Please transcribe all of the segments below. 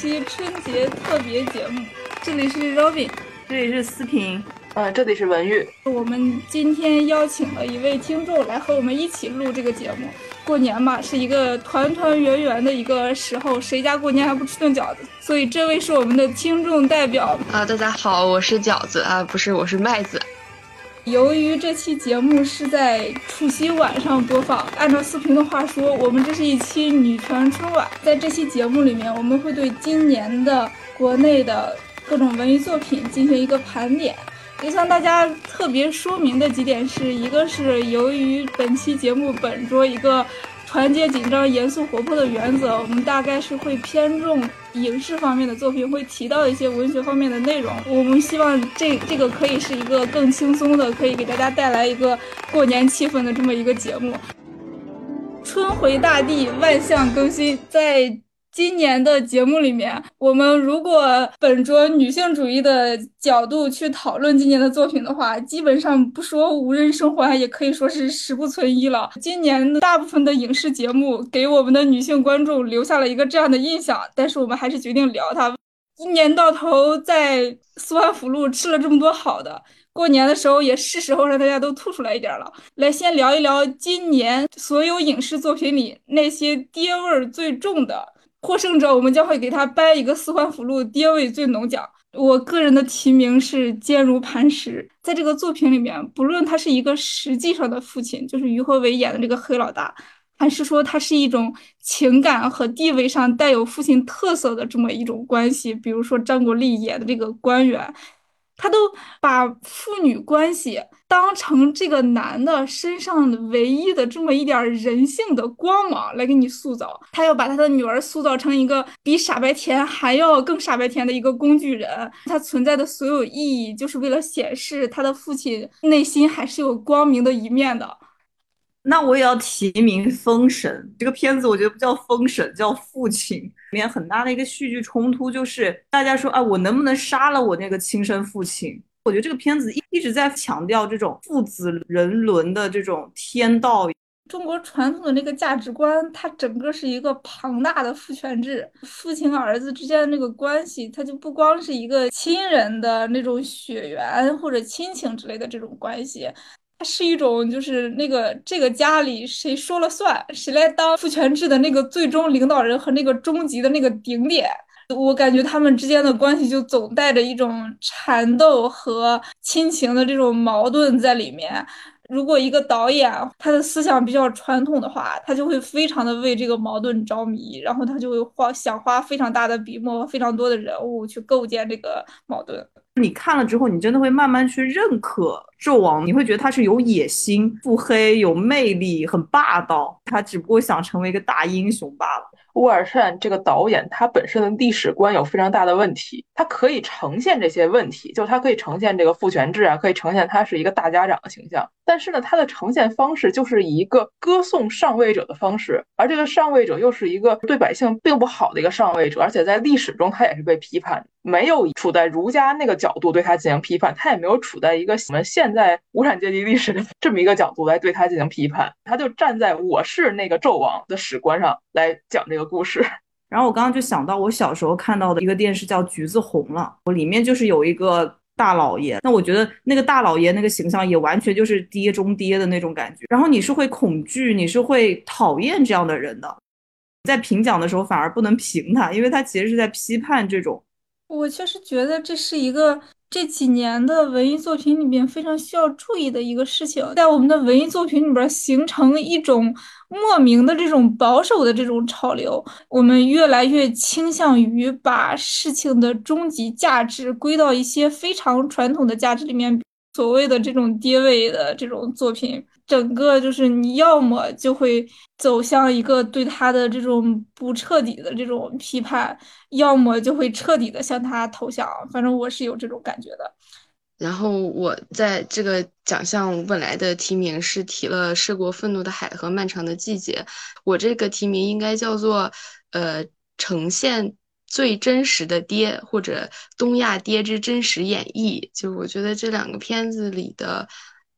期春节特别节目。这里是 Robin，这里是思平，嗯，这里是文玉。我们今天邀请了一位听众来和我们一起录这个节目。过年嘛，是一个团团圆圆的一个时候，谁家过年还不吃顿饺子？所以这位是我们的听众代表啊，大家好，我是饺子啊，不是，我是麦子。由于这期节目是在除夕晚上播放，按照四平的话说，我们这是一期女团春晚。在这期节目里面，我们会对今年的国内的各种文艺作品进行一个盘点。也向大家特别说明的几点是一个是由于本期节目本着一个团结、紧张、严肃、活泼的原则，我们大概是会偏重影视方面的作品，会提到一些文学方面的内容。我们希望这这个可以是一个更轻松的，可以给大家带来一个过年气氛的这么一个节目。春回大地，万象更新，在。今年的节目里面，我们如果本着女性主义的角度去讨论今年的作品的话，基本上不说无人生还，也可以说是十不存一了。今年大部分的影视节目给我们的女性观众留下了一个这样的印象，但是我们还是决定聊它。一年到头在苏安福路吃了这么多好的，过年的时候也是时候让大家都吐出来一点了。来，先聊一聊今年所有影视作品里那些爹味儿最重的。获胜者，我们将会给他颁一个四环辅路爹味最浓奖。我个人的提名是坚如磐石。在这个作品里面，不论他是一个实际上的父亲，就是于和伟演的这个黑老大，还是说他是一种情感和地位上带有父亲特色的这么一种关系，比如说张国立演的这个官员。他都把父女关系当成这个男的身上唯一的这么一点人性的光芒来给你塑造，他要把他的女儿塑造成一个比傻白甜还要更傻白甜的一个工具人，他存在的所有意义就是为了显示他的父亲内心还是有光明的一面的。那我也要提名《封神》这个片子，我觉得不叫封神，叫父亲。里面很大的一个戏剧冲突就是，大家说啊，我能不能杀了我那个亲生父亲？我觉得这个片子一一直在强调这种父子人伦的这种天道。中国传统的那个价值观，它整个是一个庞大的父权制，父亲和儿子之间的那个关系，它就不光是一个亲人的那种血缘或者亲情之类的这种关系。它是一种，就是那个这个家里谁说了算，谁来当父权制的那个最终领导人和那个终极的那个顶点。我感觉他们之间的关系就总带着一种缠斗和亲情的这种矛盾在里面。如果一个导演他的思想比较传统的话，他就会非常的为这个矛盾着迷，然后他就会花想花非常大的笔墨、非常多的人物去构建这个矛盾。你看了之后，你真的会慢慢去认可纣王，你会觉得他是有野心、腹黑、有魅力、很霸道，他只不过想成为一个大英雄罢了。乌尔善这个导演，他本身的历史观有非常大的问题。他可以呈现这些问题，就他可以呈现这个父权制啊，可以呈现他是一个大家长的形象。但是呢，他的呈现方式就是以一个歌颂上位者的方式，而这个上位者又是一个对百姓并不好的一个上位者，而且在历史中他也是被批判，没有处在儒家那个角度对他进行批判，他也没有处在一个我们现在无产阶级历史的这么一个角度来对他进行批判，他就站在我是那个纣王的史观上来讲这个故事。然后我刚刚就想到我小时候看到的一个电视叫《橘子红了》，我里面就是有一个大老爷，那我觉得那个大老爷那个形象也完全就是爹中爹的那种感觉。然后你是会恐惧，你是会讨厌这样的人的。在评奖的时候反而不能评他，因为他其实是在批判这种。我确实觉得这是一个。这几年的文艺作品里面非常需要注意的一个事情，在我们的文艺作品里边形成一种莫名的这种保守的这种潮流，我们越来越倾向于把事情的终极价值归到一些非常传统的价值里面。所谓的这种跌位的这种作品，整个就是你要么就会走向一个对他的这种不彻底的这种批判，要么就会彻底的向他投降。反正我是有这种感觉的。然后我在这个奖项我本来的提名是提了《涉过愤怒的海》和《漫长的季节》，我这个提名应该叫做呃呈现。最真实的爹，或者东亚爹之真实演绎，就我觉得这两个片子里的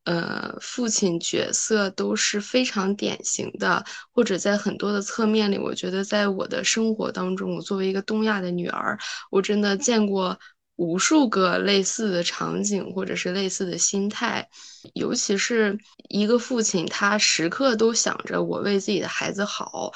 呃，父亲角色都是非常典型的，或者在很多的侧面里，我觉得在我的生活当中，我作为一个东亚的女儿，我真的见过无数个类似的场景，或者是类似的心态。尤其是一个父亲，他时刻都想着我为自己的孩子好，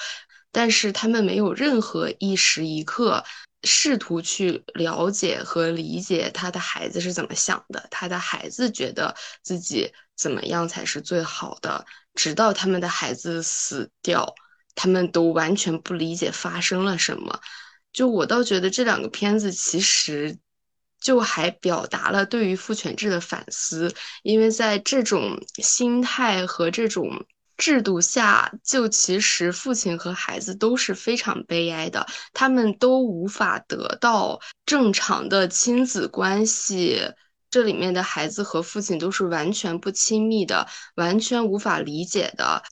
但是他们没有任何一时一刻。试图去了解和理解他的孩子是怎么想的，他的孩子觉得自己怎么样才是最好的，直到他们的孩子死掉，他们都完全不理解发生了什么。就我倒觉得这两个片子其实就还表达了对于父权制的反思，因为在这种心态和这种。制度下，就其实父亲和孩子都是非常悲哀的，他们都无法得到正常的亲子关系。这里面的孩子和父亲都是完全不亲密的，完全无法理解的。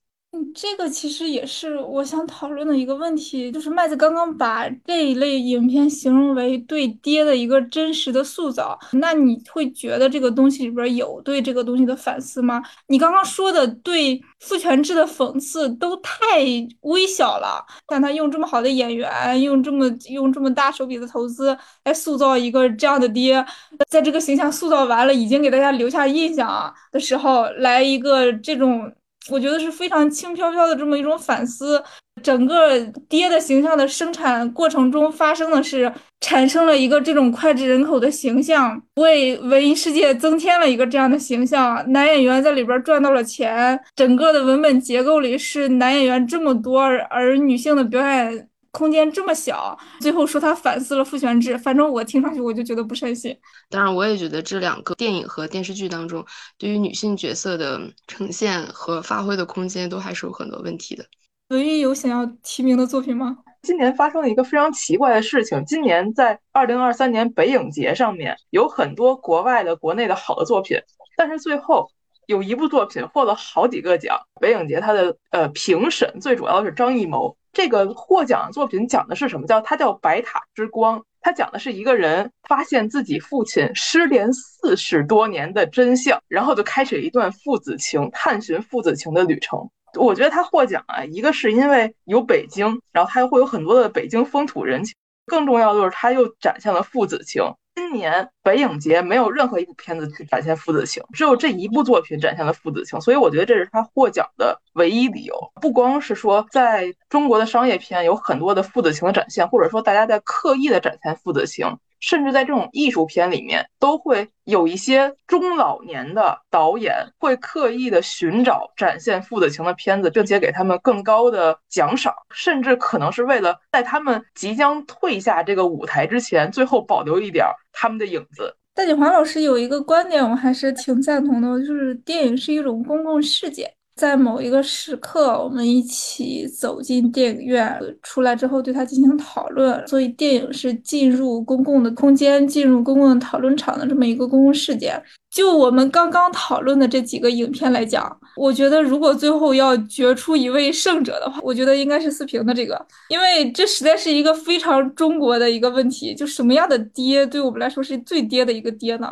这个其实也是我想讨论的一个问题，就是麦子刚刚把这一类影片形容为对爹的一个真实的塑造，那你会觉得这个东西里边有对这个东西的反思吗？你刚刚说的对父权制的讽刺都太微小了，但他用这么好的演员，用这么用这么大手笔的投资来塑造一个这样的爹，在这个形象塑造完了，已经给大家留下印象的时候，来一个这种。我觉得是非常轻飘飘的这么一种反思，整个爹的形象的生产过程中发生的是产生了一个这种脍炙人口的形象，为文艺世界增添了一个这样的形象。男演员在里边赚到了钱，整个的文本结构里是男演员这么多，而女性的表演。空间这么小，最后说他反思了父权制，反正我听上去我就觉得不甚信。当然，我也觉得这两个电影和电视剧当中，对于女性角色的呈现和发挥的空间都还是有很多问题的。文艺有想要提名的作品吗？今年发生了一个非常奇怪的事情，今年在二零二三年北影节上面有很多国外的、国内的好的作品，但是最后有一部作品获了好几个奖。北影节它的呃评审最主要的是张艺谋。这个获奖作品讲的是什么？叫它叫《白塔之光》，它讲的是一个人发现自己父亲失联四十多年的真相，然后就开始一段父子情、探寻父子情的旅程。我觉得他获奖啊，一个是因为有北京，然后他又会有很多的北京风土人情，更重要的就是他又展现了父子情。今年北影节没有任何一部片子去展现父子情，只有这一部作品展现了父子情，所以我觉得这是他获奖的唯一理由。不光是说在中国的商业片有很多的父子情的展现，或者说大家在刻意的展现父子情。甚至在这种艺术片里面，都会有一些中老年的导演会刻意的寻找展现父子情的片子，并且给他们更高的奖赏，甚至可能是为了在他们即将退下这个舞台之前，最后保留一点他们的影子。戴锦华老师有一个观点，我还是挺赞同的，就是电影是一种公共事件。在某一个时刻，我们一起走进电影院，出来之后对它进行讨论。所以，电影是进入公共的空间、进入公共的讨论场的这么一个公共事件。就我们刚刚讨论的这几个影片来讲，我觉得如果最后要决出一位胜者的话，我觉得应该是四平的这个，因为这实在是一个非常中国的一个问题。就什么样的爹对我们来说是最爹的一个爹呢？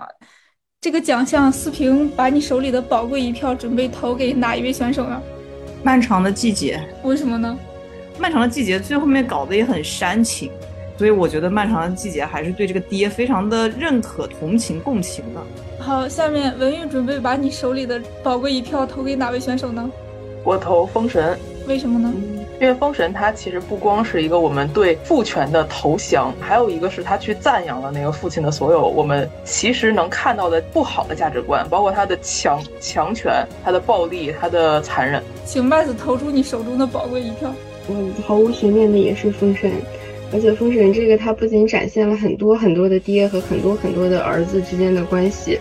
这个奖项，四平把你手里的宝贵一票准备投给哪一位选手呢？漫长的季节，为什么呢？漫长的季节最后面搞得也很煽情，所以我觉得漫长的季节还是对这个爹非常的认可、同情、共情的。好，下面文玉准备把你手里的宝贵一票投给哪位选手呢？我投封神。为什么呢？因为《封神》它其实不光是一个我们对父权的投降，还有一个是他去赞扬了那个父亲的所有我们其实能看到的不好的价值观，包括他的强强权、他的暴力、他的残忍。请麦子投出你手中的宝贵一票。嗯，毫无悬念的也是《封神》，而且《封神》这个它不仅展现了很多很多的爹和很多很多的儿子之间的关系。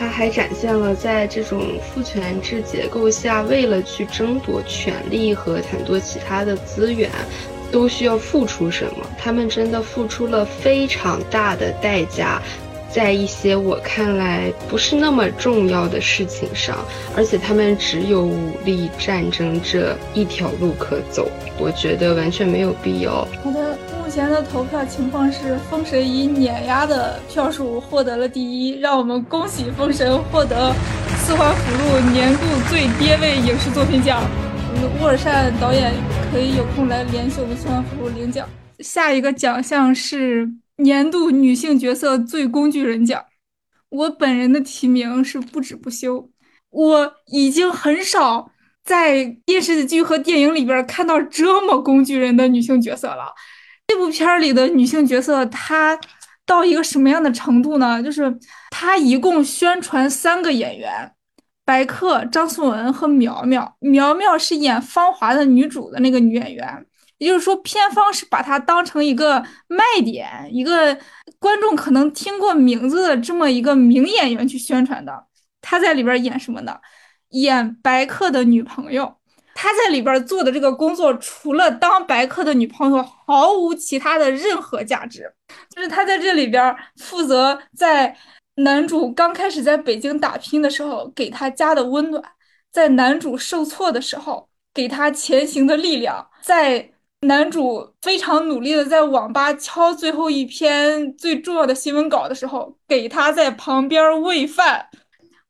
它还展现了在这种父权制结构下，为了去争夺权力和很多其他的资源，都需要付出什么。他们真的付出了非常大的代价，在一些我看来不是那么重要的事情上，而且他们只有武力战争这一条路可走。我觉得完全没有必要。好的。目前的投票情况是，封神以碾压的票数获得了第一，让我们恭喜封神获得。四环辅路年度最跌位影视作品奖。沃尔善导演可以有空来联系我们四环辅路领奖。下一个奖项是年度女性角色最工具人奖。我本人的提名是不止不休。我已经很少在电视剧和电影里边看到这么工具人的女性角色了。这部片儿里的女性角色，她到一个什么样的程度呢？就是她一共宣传三个演员：白客、张颂文和苗苗。苗苗是演《芳华》的女主的那个女演员，也就是说，片方是把她当成一个卖点，一个观众可能听过名字的这么一个名演员去宣传的。她在里边演什么呢？演白客的女朋友。他在里边做的这个工作，除了当白客的女朋友，毫无其他的任何价值。就是他在这里边负责在男主刚开始在北京打拼的时候给他家的温暖，在男主受挫的时候给他前行的力量，在男主非常努力的在网吧敲最后一篇最重要的新闻稿的时候，给他在旁边喂饭。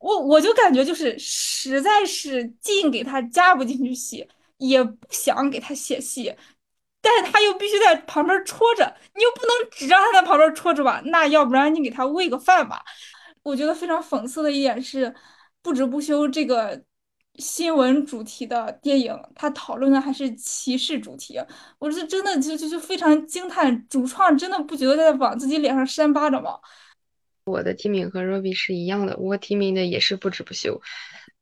我我就感觉就是实在是劲给他加不进去戏，也不想给他写戏，但是他又必须在旁边戳着，你又不能只让他在旁边戳着吧？那要不然你给他喂个饭吧？我觉得非常讽刺的一点是，不止不休这个新闻主题的电影，他讨论的还是歧视主题，我是真的就就就非常惊叹，主创真的不觉得在往自己脸上扇巴掌吗？我的提名和 Robbie 是一样的，我提名的也是不止不休。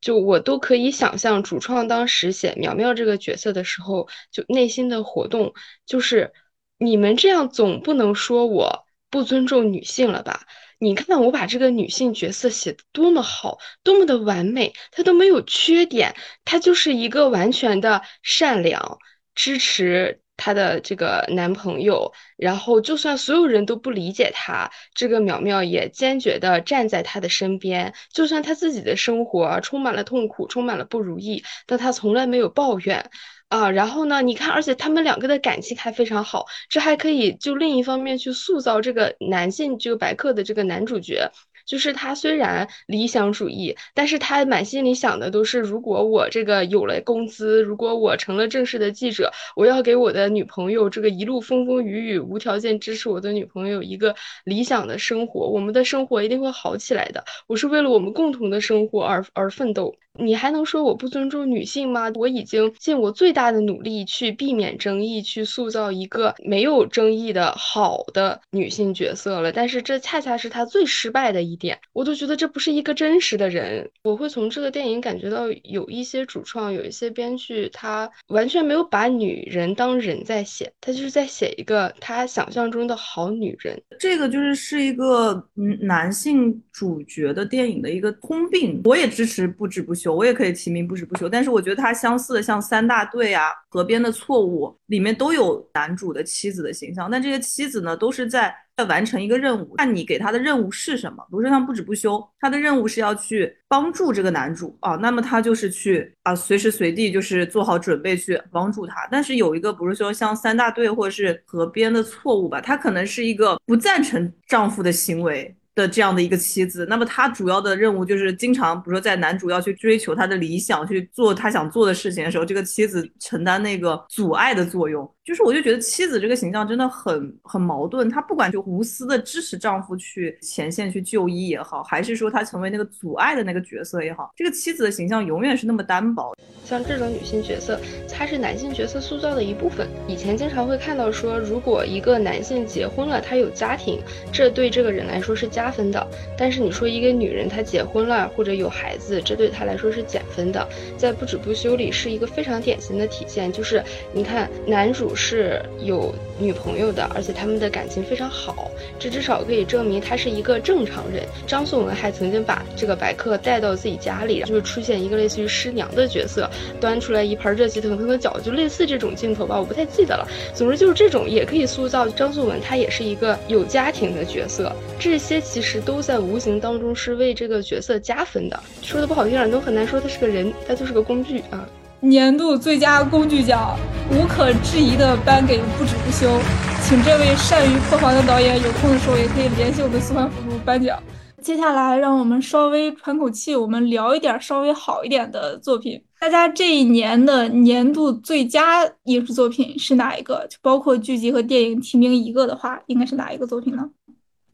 就我都可以想象，主创当时写苗苗这个角色的时候，就内心的活动，就是你们这样总不能说我不尊重女性了吧？你看我把这个女性角色写的多么好，多么的完美，她都没有缺点，她就是一个完全的善良，支持。她的这个男朋友，然后就算所有人都不理解她，这个淼淼也坚决的站在她的身边。就算她自己的生活充满了痛苦，充满了不如意，但她从来没有抱怨啊。然后呢，你看，而且他们两个的感情还非常好，这还可以就另一方面去塑造这个男性这个白客的这个男主角。就是他虽然理想主义，但是他满心里想的都是，如果我这个有了工资，如果我成了正式的记者，我要给我的女朋友这个一路风风雨雨，无条件支持我的女朋友一个理想的生活，我们的生活一定会好起来的。我是为了我们共同的生活而而奋斗。你还能说我不尊重女性吗？我已经尽我最大的努力去避免争议，去塑造一个没有争议的好的女性角色了。但是这恰恰是她最失败的一点，我都觉得这不是一个真实的人。我会从这个电影感觉到有一些主创，有一些编剧，他完全没有把女人当人在写，他就是在写一个他想象中的好女人。这个就是是一个嗯男性主角的电影的一个通病。我也支持不止不休。我也可以提名不止不休，但是我觉得它相似的像三大队啊、河边的错误里面都有男主的妻子的形象，但这些妻子呢都是在在完成一个任务，看你给他的任务是什么。比如说像不止不休，他的任务是要去帮助这个男主啊，那么他就是去啊随时随地就是做好准备去帮助他。但是有一个不是说像三大队或者是河边的错误吧，他可能是一个不赞成丈夫的行为。的这样的一个妻子，那么他主要的任务就是经常，比如说在男主要去追求他的理想，去做他想做的事情的时候，这个妻子承担那个阻碍的作用。就是我就觉得妻子这个形象真的很很矛盾，她不管就无私的支持丈夫去前线去就医也好，还是说她成为那个阻碍的那个角色也好，这个妻子的形象永远是那么单薄。像这种女性角色，她是男性角色塑造的一部分。以前经常会看到说，如果一个男性结婚了，他有家庭，这对这个人来说是加分的。但是你说一个女人她结婚了或者有孩子，这对她来说是减分的。在不止不休里是一个非常典型的体现，就是你看男主。是有女朋友的，而且他们的感情非常好，这至少可以证明他是一个正常人。张颂文还曾经把这个白客带到自己家里，就是出现一个类似于师娘的角色，端出来一盘热气腾腾的饺子，就类似这种镜头吧，我不太记得了。总之就是这种也可以塑造张颂文，他也是一个有家庭的角色。这些其实都在无形当中是为这个角色加分的。说的不好听点，都很难说他是个人，他就是个工具啊。年度最佳工具奖无可置疑的颁给不止不休，请这位善于破防的导演有空的时候也可以联系我们四环辅助颁奖。接下来让我们稍微喘口气，我们聊一点稍微好一点的作品。大家这一年的年度最佳影视作品是哪一个？就包括剧集和电影提名一个的话，应该是哪一个作品呢？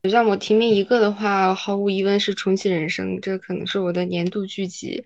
让我提名一个的话，毫无疑问是《重启人生》，这可能是我的年度剧集。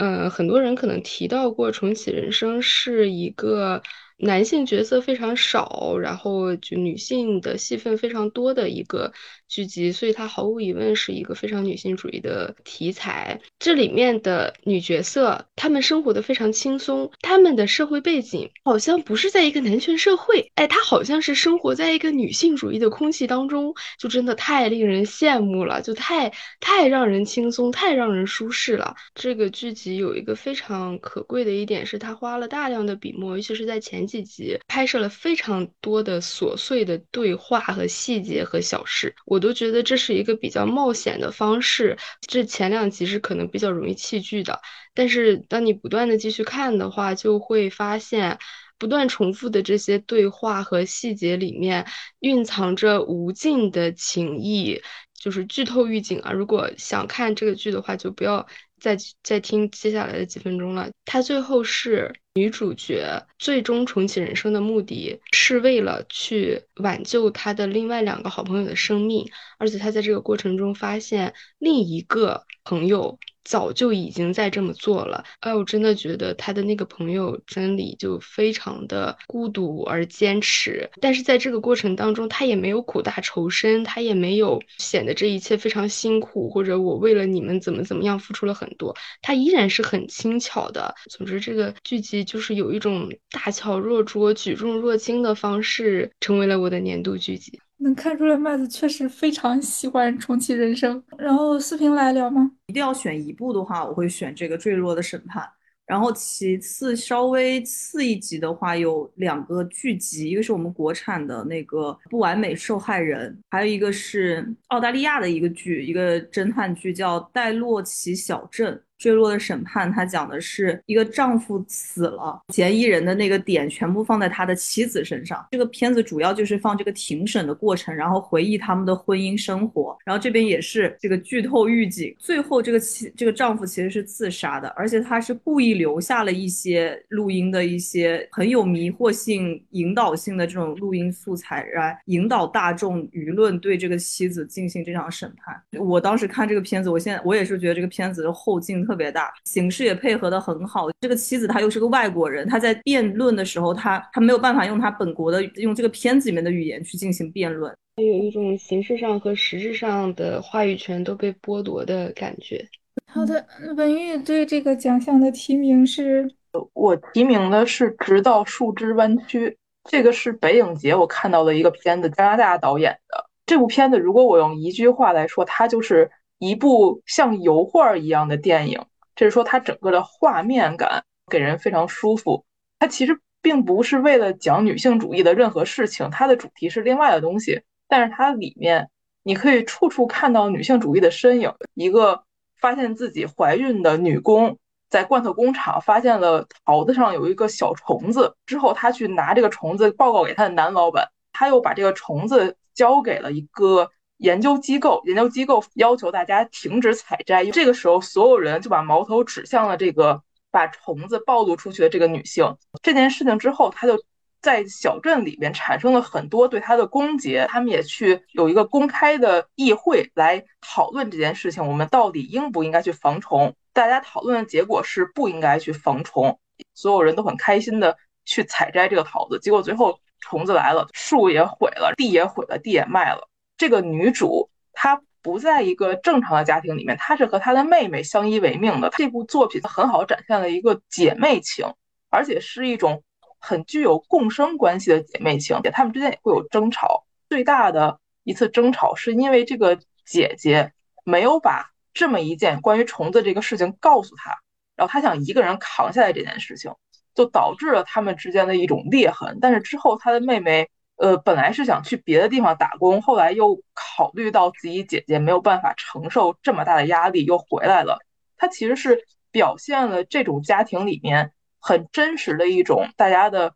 嗯，很多人可能提到过《重启人生》是一个。男性角色非常少，然后就女性的戏份非常多的一个剧集，所以它毫无疑问是一个非常女性主义的题材。这里面的女角色，她们生活的非常轻松，她们的社会背景好像不是在一个男权社会，哎，她好像是生活在一个女性主义的空气当中，就真的太令人羡慕了，就太太让人轻松，太让人舒适了。这个剧集有一个非常可贵的一点是，它花了大量的笔墨，尤其是在前。几集拍摄了非常多的琐碎的对话和细节和小事，我都觉得这是一个比较冒险的方式。这前两集是可能比较容易弃剧的，但是当你不断的继续看的话，就会发现不断重复的这些对话和细节里面蕴藏着无尽的情谊。就是剧透预警啊！如果想看这个剧的话，就不要再再听接下来的几分钟了。他最后是。女主角最终重启人生的目的是为了去挽救她的另外两个好朋友的生命，而且他在这个过程中发现另一个朋友。早就已经在这么做了，哎，我真的觉得他的那个朋友真理就非常的孤独而坚持，但是在这个过程当中，他也没有苦大仇深，他也没有显得这一切非常辛苦，或者我为了你们怎么怎么样付出了很多，他依然是很轻巧的。总之，这个剧集就是有一种大巧若拙、举重若轻的方式，成为了我的年度剧集。能看出来，麦子确实非常喜欢重启人生。然后四平来聊吗？一定要选一部的话，我会选这个《坠落的审判》。然后其次稍微次一级的话，有两个剧集，一个是我们国产的那个《不完美受害人》，还有一个是澳大利亚的一个剧，一个侦探剧叫《戴洛奇小镇》。坠落的审判，它讲的是一个丈夫死了，嫌疑人的那个点全部放在他的妻子身上。这个片子主要就是放这个庭审的过程，然后回忆他们的婚姻生活。然后这边也是这个剧透预警，最后这个妻这个丈夫其实是自杀的，而且他是故意留下了一些录音的一些很有迷惑性、引导性的这种录音素材，来引导大众舆论对这个妻子进行这场审判。我当时看这个片子，我现在我也是觉得这个片子的后劲。特别大，形式也配合的很好。这个妻子她又是个外国人，她在辩论的时候，她她没有办法用她本国的用这个片子里面的语言去进行辩论，有一种形式上和实质上的话语权都被剥夺的感觉。好的，文玉对这个奖项的提名是，我提名的是《直到树枝弯曲》，这个是北影节我看到的一个片子，加拿大导演的这部片子。如果我用一句话来说，它就是。一部像油画一样的电影，这是说它整个的画面感给人非常舒服。它其实并不是为了讲女性主义的任何事情，它的主题是另外的东西。但是它里面你可以处处看到女性主义的身影。一个发现自己怀孕的女工在罐头工厂发现了桃子上有一个小虫子，之后她去拿这个虫子报告给她的男老板，他又把这个虫子交给了一个。研究机构，研究机构要求大家停止采摘。这个时候，所有人就把矛头指向了这个把虫子暴露出去的这个女性。这件事情之后，他就在小镇里面产生了很多对他的攻讦。他们也去有一个公开的议会来讨论这件事情：我们到底应不应该去防虫？大家讨论的结果是不应该去防虫。所有人都很开心的去采摘这个桃子，结果最后虫子来了，树也毁了，地也毁了，地也卖了。这个女主她不在一个正常的家庭里面，她是和她的妹妹相依为命的。这部作品很好展现了一个姐妹情，而且是一种很具有共生关系的姐妹情。她们之间也会有争吵，最大的一次争吵是因为这个姐姐没有把这么一件关于虫子这个事情告诉她，然后她想一个人扛下来这件事情，就导致了他们之间的一种裂痕。但是之后她的妹妹。呃，本来是想去别的地方打工，后来又考虑到自己姐姐没有办法承受这么大的压力，又回来了。他其实是表现了这种家庭里面很真实的一种大家的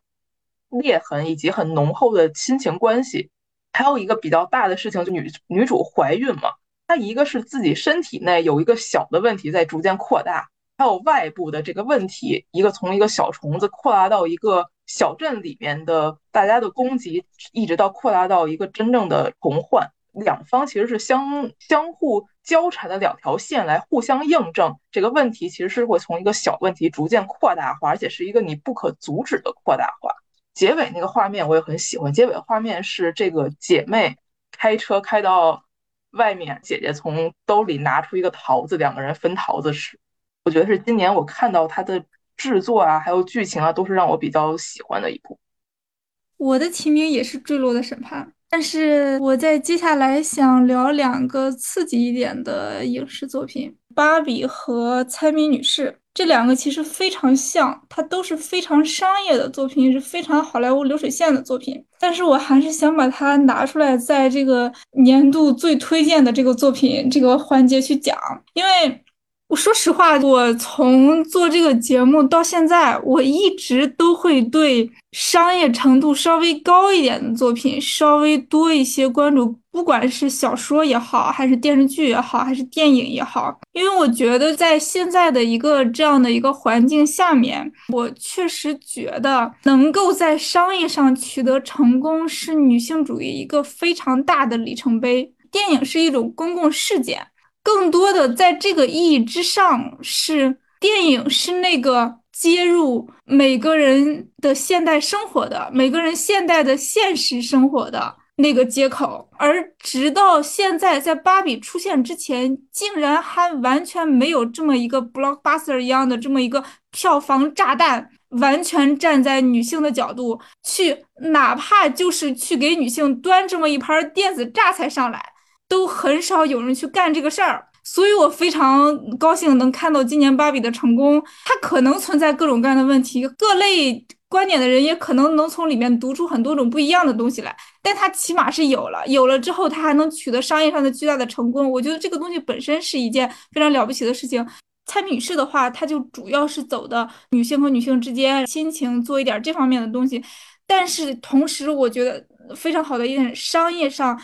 裂痕，以及很浓厚的亲情关系。还有一个比较大的事情，就女女主怀孕嘛，她一个是自己身体内有一个小的问题在逐渐扩大，还有外部的这个问题，一个从一个小虫子扩大到一个小镇里面的大家的攻击，一直到扩大到一个真正的虫患。两方其实是相相互交缠的两条线来互相印证这个问题，其实是会从一个小问题逐渐扩大化，而且是一个你不可阻止的扩大化。结尾那个画面我也很喜欢，结尾画面是这个姐妹开车开到外面，姐姐从兜里拿出一个桃子，两个人分桃子吃。我觉得是今年我看到她的制作啊，还有剧情啊，都是让我比较喜欢的一部。我的提名也是《坠落的审判》。但是我在接下来想聊两个刺激一点的影视作品，《芭比》和《猜谜女士》这两个其实非常像，它都是非常商业的作品，是非常好莱坞流水线的作品。但是我还是想把它拿出来，在这个年度最推荐的这个作品这个环节去讲，因为。我说实话，我从做这个节目到现在，我一直都会对商业程度稍微高一点的作品稍微多一些关注，不管是小说也好，还是电视剧也好，还是电影也好，因为我觉得在现在的一个这样的一个环境下面，我确实觉得能够在商业上取得成功是女性主义一个非常大的里程碑。电影是一种公共事件。更多的在这个意义之上，是电影是那个接入每个人的现代生活的、每个人现代的现实生活的那个接口。而直到现在，在芭比出现之前，竟然还完全没有这么一个 blockbuster 一样的这么一个票房炸弹，完全站在女性的角度去，哪怕就是去给女性端这么一盘电子榨菜上来。都很少有人去干这个事儿，所以我非常高兴能看到今年芭比的成功。它可能存在各种各样的问题，各类观点的人也可能能从里面读出很多种不一样的东西来，但它起码是有了，有了之后它还能取得商业上的巨大的成功。我觉得这个东西本身是一件非常了不起的事情。蔡女士的话，她就主要是走的女性和女性之间亲情，做一点这方面的东西，但是同时我觉得非常好的一点，商业上。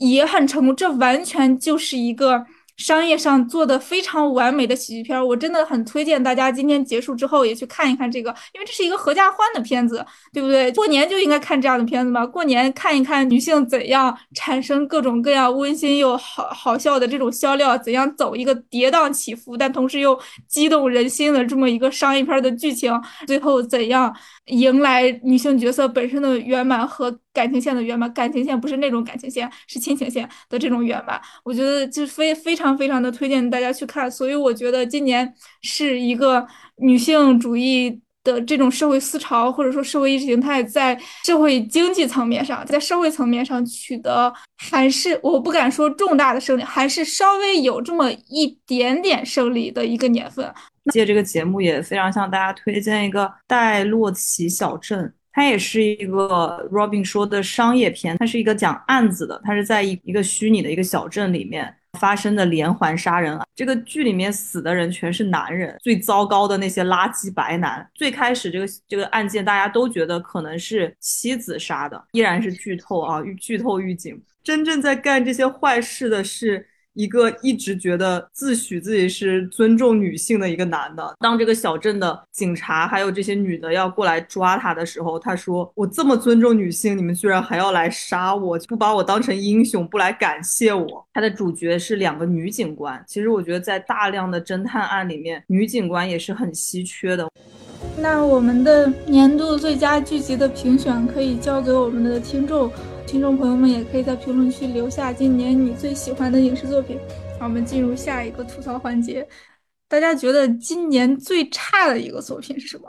也很成功，这完全就是一个。商业上做的非常完美的喜剧片，我真的很推荐大家今天结束之后也去看一看这个，因为这是一个合家欢的片子，对不对？过年就应该看这样的片子嘛，过年看一看女性怎样产生各种各样温馨又好好笑的这种笑料，怎样走一个跌宕起伏，但同时又激动人心的这么一个商业片的剧情，最后怎样迎来女性角色本身的圆满和感情线的圆满？感情线不是那种感情线，是亲情线的这种圆满，我觉得就非非常。非常的推荐大家去看，所以我觉得今年是一个女性主义的这种社会思潮，或者说社会意识形态在社会经济层面上，在社会层面上取得还是我不敢说重大的胜利，还是稍微有这么一点点胜利的一个年份。借这个节目也非常向大家推荐一个《戴洛奇小镇》。它也是一个 Robin 说的商业片，它是一个讲案子的，它是在一一个虚拟的一个小镇里面发生的连环杀人案。这个剧里面死的人全是男人，最糟糕的那些垃圾白男。最开始这个这个案件大家都觉得可能是妻子杀的，依然是剧透啊，剧透预警。真正在干这些坏事的是。一个一直觉得自诩自己是尊重女性的一个男的，当这个小镇的警察还有这些女的要过来抓他的时候，他说：“我这么尊重女性，你们居然还要来杀我，不把我当成英雄，不来感谢我。”他的主角是两个女警官。其实我觉得在大量的侦探案里面，女警官也是很稀缺的。那我们的年度最佳剧集的评选可以交给我们的听众。听众朋友们也可以在评论区留下今年你最喜欢的影视作品。让，我们进入下一个吐槽环节。大家觉得今年最差的一个作品是什么？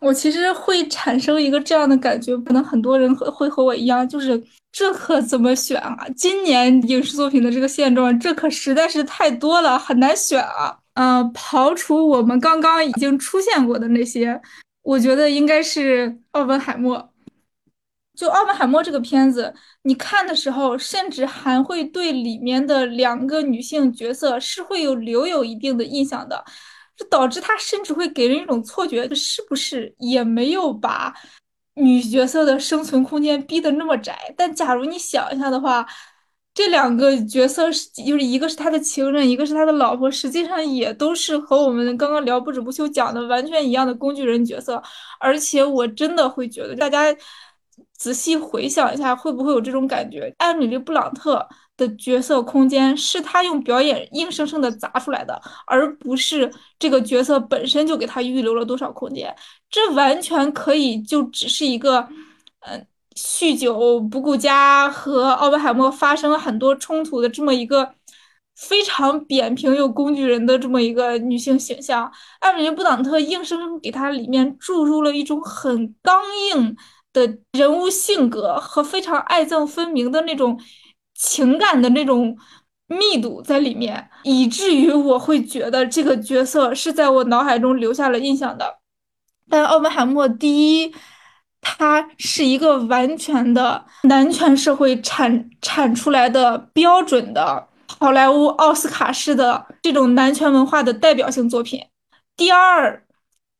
我其实会产生一个这样的感觉，可能很多人会和我一样，就是这可怎么选啊？今年影视作品的这个现状，这可实在是太多了，很难选啊。嗯，刨除我们刚刚已经出现过的那些，我觉得应该是《奥本海默》。就《奥本海默》这个片子，你看的时候，甚至还会对里面的两个女性角色是会有留有一定的印象的，这导致他甚至会给人一种错觉，是不是也没有把女角色的生存空间逼得那么窄？但假如你想一下的话，这两个角色是，就是一个是他的情人，一个是他的老婆，实际上也都是和我们刚刚聊不止不休讲的完全一样的工具人角色。而且我真的会觉得，大家仔细回想一下，会不会有这种感觉？艾米丽·布朗特的角色空间是他用表演硬生生的砸出来的，而不是这个角色本身就给他预留了多少空间。这完全可以就只是一个，嗯。酗酒不顾家和奥本海默发生了很多冲突的这么一个非常扁平又工具人的这么一个女性形象，艾米丽·布朗特硬生生给她里面注入了一种很刚硬的人物性格和非常爱憎分明的那种情感的那种密度在里面，以至于我会觉得这个角色是在我脑海中留下了印象的。但奥本海默第一。他是一个完全的男权社会产产出来的标准的好莱坞奥斯卡式的这种男权文化的代表性作品。第二，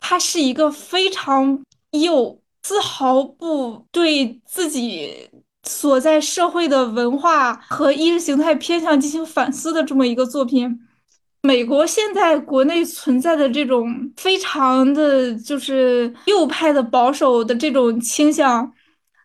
他是一个非常有丝毫不对自己所在社会的文化和意识形态偏向进行反思的这么一个作品。美国现在国内存在的这种非常的就是右派的保守的这种倾向，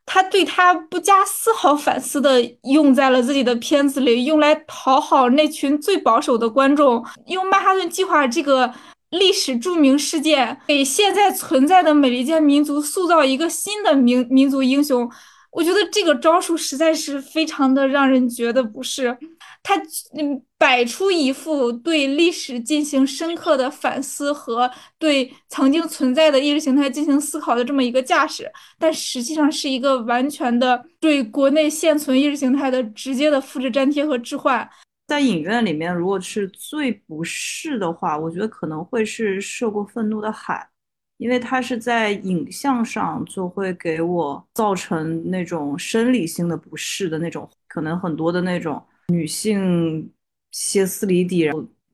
他对他不加丝毫反思的用在了自己的片子里，用来讨好那群最保守的观众，用曼哈顿计划这个历史著名事件给现在存在的美利坚民族塑造一个新的民民族英雄。我觉得这个招数实在是非常的让人觉得不是。他嗯摆出一副对历史进行深刻的反思和对曾经存在的意识形态进行思考的这么一个架势，但实际上是一个完全的对国内现存意识形态的直接的复制粘贴和置换。在影院里面，如果是最不适的话，我觉得可能会是《涉过愤怒的海》，因为它是在影像上就会给我造成那种生理性的不适的那种，可能很多的那种。女性歇斯底里、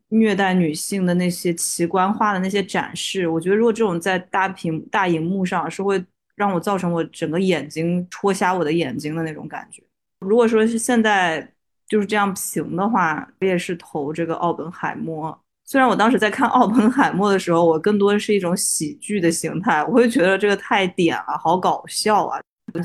虐待女性的那些奇观化的那些展示，我觉得如果这种在大屏大荧幕上，是会让我造成我整个眼睛戳瞎我的眼睛的那种感觉。如果说是现在就是这样评的话，我也是投这个奥本海默。虽然我当时在看奥本海默的时候，我更多的是一种喜剧的形态，我会觉得这个太点了，好搞笑啊。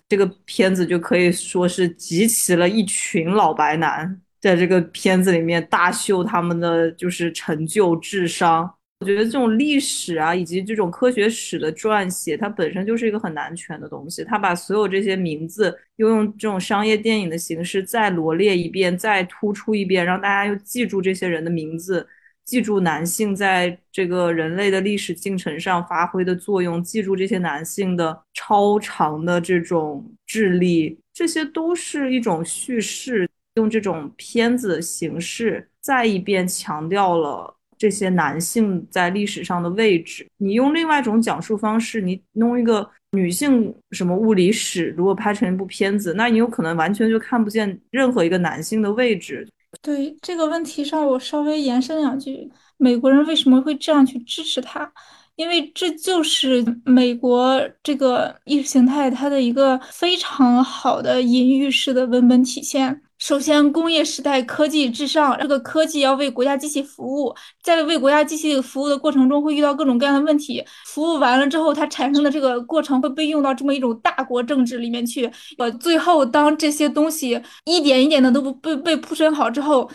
这个片子就可以说是集齐了一群老白男，在这个片子里面大秀他们的就是成就、智商。我觉得这种历史啊，以及这种科学史的撰写，它本身就是一个很难全的东西。他把所有这些名字又用这种商业电影的形式再罗列一遍，再突出一遍，让大家又记住这些人的名字。记住男性在这个人类的历史进程上发挥的作用，记住这些男性的超长的这种智力，这些都是一种叙事，用这种片子的形式再一遍强调了这些男性在历史上的位置。你用另外一种讲述方式，你弄一个女性什么物理史，如果拍成一部片子，那你有可能完全就看不见任何一个男性的位置。对这个问题上，我稍微延伸两句：美国人为什么会这样去支持他？因为这就是美国这个意识形态它的一个非常好的隐喻式的文本体现。首先，工业时代科技至上，这个科技要为国家机器服务，在为国家机器服务的过程中会遇到各种各样的问题。服务完了之后，它产生的这个过程会被用到这么一种大国政治里面去。呃，最后当这些东西一点一点的都不被被铺陈好之后，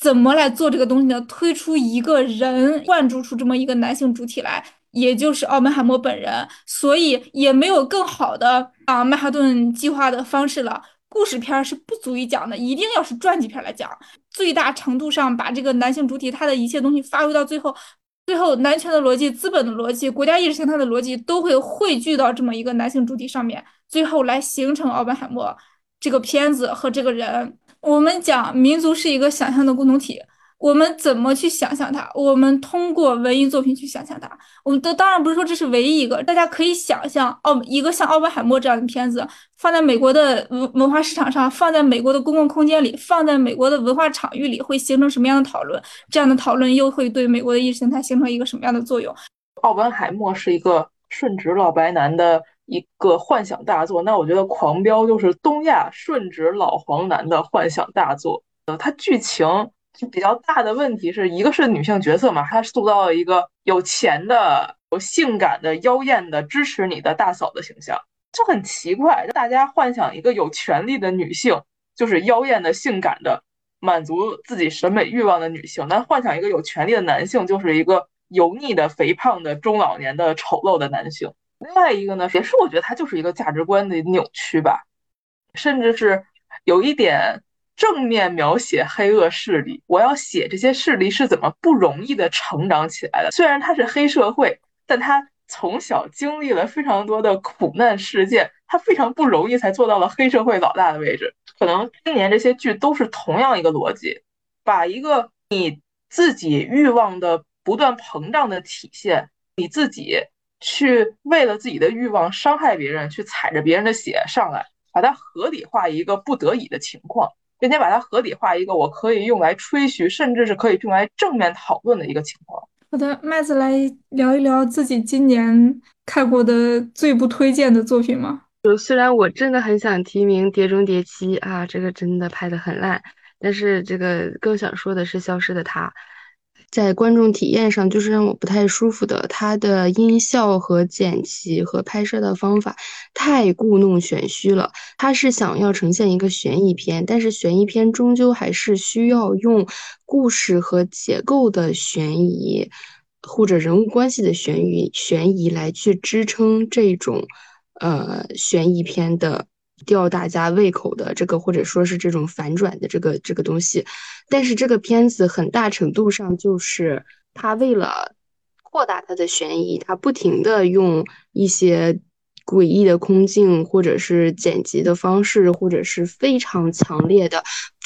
怎么来做这个东西呢？推出一个人，灌注出这么一个男性主体来，也就是奥本海默本人。所以也没有更好的啊曼哈顿计划的方式了。故事片是不足以讲的，一定要是传记片来讲，最大程度上把这个男性主体他的一切东西发挥到最后，最后男权的逻辑、资本的逻辑、国家意识形态的逻辑都会汇聚到这么一个男性主体上面，最后来形成奥本海默这个片子和这个人。我们讲民族是一个想象的共同体。我们怎么去想象它？我们通过文艺作品去想象它。我们都当然不是说这是唯一一个，大家可以想象，奥，一个像《奥本海默》这样的片子放在美国的文文化市场上，放在美国的公共空间里，放在美国的文化场域里，会形成什么样的讨论？这样的讨论又会对美国的意识形态形成一个什么样的作用？奥本海默是一个顺直老白男的一个幻想大作，那我觉得《狂飙》就是东亚顺直老黄男的幻想大作。呃，它剧情就比较大的问题是一个是女性角色嘛，她塑造了一个有钱的、有性感的、妖艳的、支持你的大嫂的形象，就很奇怪。大家幻想一个有权利的女性，就是妖艳的、性感的，满足自己审美欲望的女性；但幻想一个有权利的男性，就是一个油腻的、肥胖的、中老年的、丑陋的男性。另外一个呢，也是我觉得它就是一个价值观的扭曲吧，甚至是有一点正面描写黑恶势力。我要写这些势力是怎么不容易的成长起来的。虽然他是黑社会，但他从小经历了非常多的苦难事件，他非常不容易才做到了黑社会老大的位置。可能今年这些剧都是同样一个逻辑，把一个你自己欲望的不断膨胀的体现，你自己。去为了自己的欲望伤害别人，去踩着别人的血上来，把它合理化一个不得已的情况，并且把它合理化一个我可以用来吹嘘，甚至是可以用来正面讨论的一个情况。好的，麦子来聊一聊自己今年看过的最不推荐的作品吗？就虽然我真的很想提名《碟中谍七》啊，这个真的拍的很烂，但是这个更想说的是《消失的她》。在观众体验上，就是让我不太舒服的。它的音效和剪辑和拍摄的方法太故弄玄虚了。它是想要呈现一个悬疑片，但是悬疑片终究还是需要用故事和结构的悬疑，或者人物关系的悬疑悬疑来去支撑这种呃悬疑片的。吊大家胃口的这个，或者说是这种反转的这个这个东西，但是这个片子很大程度上就是他为了扩大它的悬疑，他不停的用一些诡异的空镜，或者是剪辑的方式，或者是非常强烈的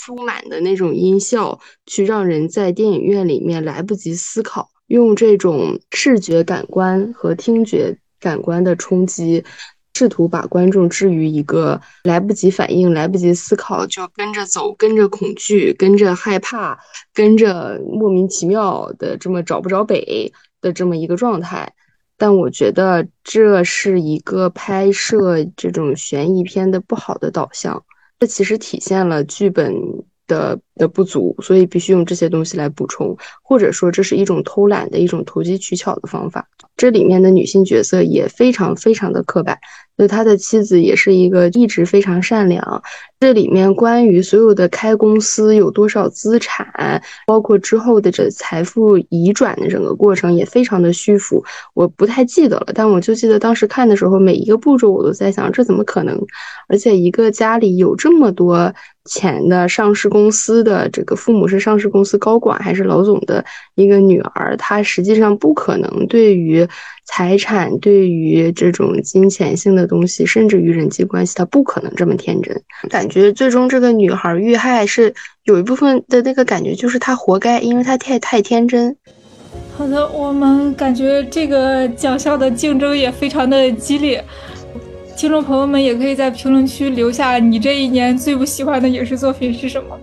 铺满的那种音效，去让人在电影院里面来不及思考，用这种视觉感官和听觉感官的冲击。试图把观众置于一个来不及反应、来不及思考就跟着走、跟着恐惧、跟着害怕、跟着莫名其妙的这么找不着北的这么一个状态。但我觉得这是一个拍摄这种悬疑片的不好的导向，这其实体现了剧本的的不足，所以必须用这些东西来补充，或者说这是一种偷懒的一种投机取巧的方法。这里面的女性角色也非常非常的刻板。就他的妻子也是一个一直非常善良。这里面关于所有的开公司有多少资产，包括之后的这财富移转的整个过程也非常的虚浮，我不太记得了。但我就记得当时看的时候，每一个步骤我都在想，这怎么可能？而且一个家里有这么多钱的上市公司的这个父母是上市公司高管还是老总的一个女儿，她实际上不可能对于。财产对于这种金钱性的东西，甚至于人际关系，她不可能这么天真。感觉最终这个女孩遇害是有一部分的那个感觉，就是她活该，因为她太太天真。好的，我们感觉这个奖项的竞争也非常的激烈，听众朋友们也可以在评论区留下你这一年最不喜欢的影视作品是什么。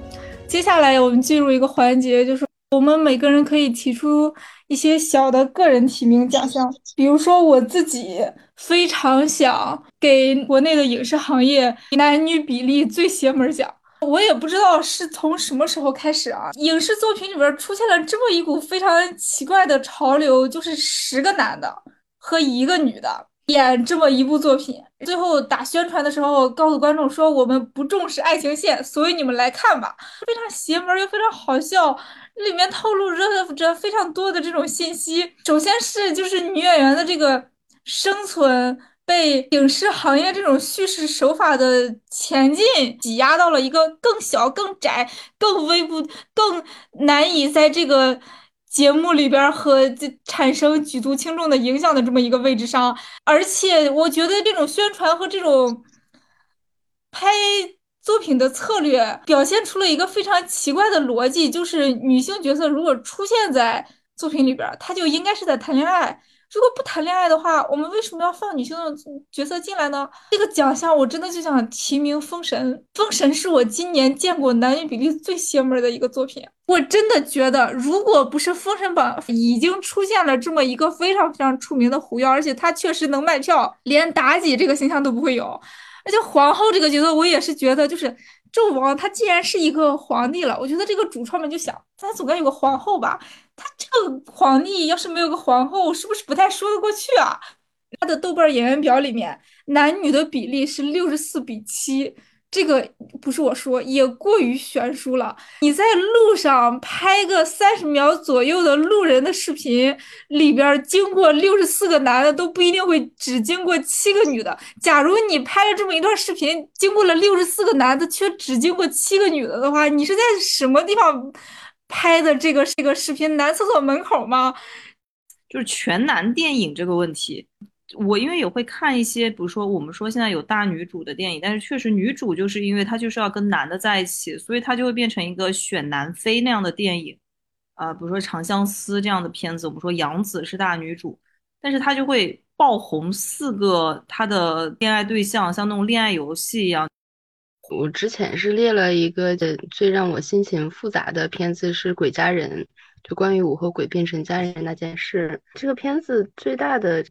接下来我们进入一个环节，就是我们每个人可以提出。一些小的个人提名奖项，比如说我自己非常想给国内的影视行业男女比例最邪门奖。我也不知道是从什么时候开始啊，影视作品里边出现了这么一股非常奇怪的潮流，就是十个男的和一个女的演这么一部作品，最后打宣传的时候告诉观众说我们不重视爱情线，所以你们来看吧，非常邪门又非常好笑。里面透露着着非常多的这种信息。首先是就是女演员的这个生存被影视行业这种叙事手法的前进挤压到了一个更小、更窄、更微不、更难以在这个节目里边和这产生举足轻重的影响的这么一个位置上。而且我觉得这种宣传和这种拍。作品的策略表现出了一个非常奇怪的逻辑，就是女性角色如果出现在作品里边，她就应该是在谈恋爱。如果不谈恋爱的话，我们为什么要放女性的角色进来呢？这个奖项我真的就想提名《封神》，《封神》是我今年见过男女比例最邪门的一个作品。我真的觉得，如果不是《封神榜》已经出现了这么一个非常非常出名的狐妖，而且他确实能卖票，连妲己这个形象都不会有。而且皇后这个角色，我也是觉得，就是纣王他既然是一个皇帝了，我觉得这个主创们就想，他总该有个皇后吧。他这个皇帝要是没有个皇后，是不是不太说得过去啊？他的豆瓣演员表里面男女的比例是六十四比七，这个不是我说，也过于悬殊了。你在路上拍个三十秒左右的路人的视频，里边经过六十四个男的都不一定会只经过七个女的。假如你拍了这么一段视频，经过了六十四个男的，却只经过七个女的的话，你是在什么地方？拍的这个这个视频，男厕所门口吗？就是全男电影这个问题，我因为也会看一些，比如说我们说现在有大女主的电影，但是确实女主就是因为她就是要跟男的在一起，所以她就会变成一个选男妃那样的电影，啊，比如说《长相思》这样的片子，我们说杨紫是大女主，但是她就会爆红四个她的恋爱对象，像那种恋爱游戏一样。我之前是列了一个的最让我心情复杂的片子是《鬼家人》，就关于我和鬼变成家人那件事。这个片子最大的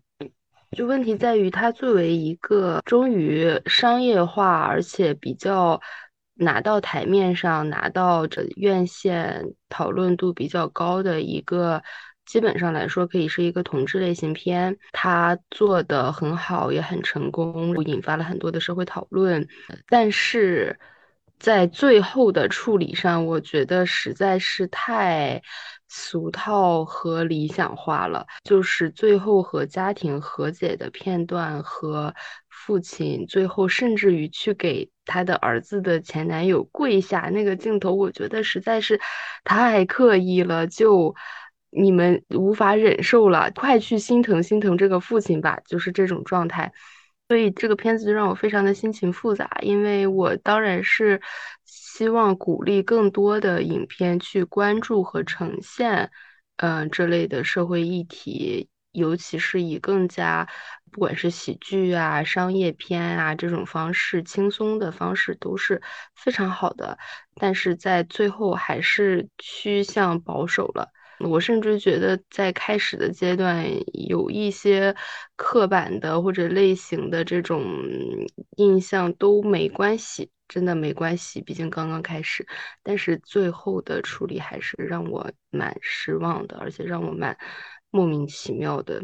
就问题在于，它作为一个终于商业化而且比较拿到台面上、拿到这院线讨论度比较高的一个。基本上来说，可以是一个同志类型片，它做的很好，也很成功，引发了很多的社会讨论。但是在最后的处理上，我觉得实在是太俗套和理想化了。就是最后和家庭和解的片段，和父亲最后甚至于去给他的儿子的前男友跪下那个镜头，我觉得实在是太刻意了，就。你们无法忍受了，快去心疼心疼这个父亲吧，就是这种状态。所以这个片子就让我非常的心情复杂，因为我当然是希望鼓励更多的影片去关注和呈现，嗯，这类的社会议题，尤其是以更加不管是喜剧啊、商业片啊这种方式，轻松的方式都是非常好的，但是在最后还是趋向保守了。我甚至觉得，在开始的阶段有一些刻板的或者类型的这种印象都没关系，真的没关系，毕竟刚刚开始。但是最后的处理还是让我蛮失望的，而且让我蛮莫名其妙的。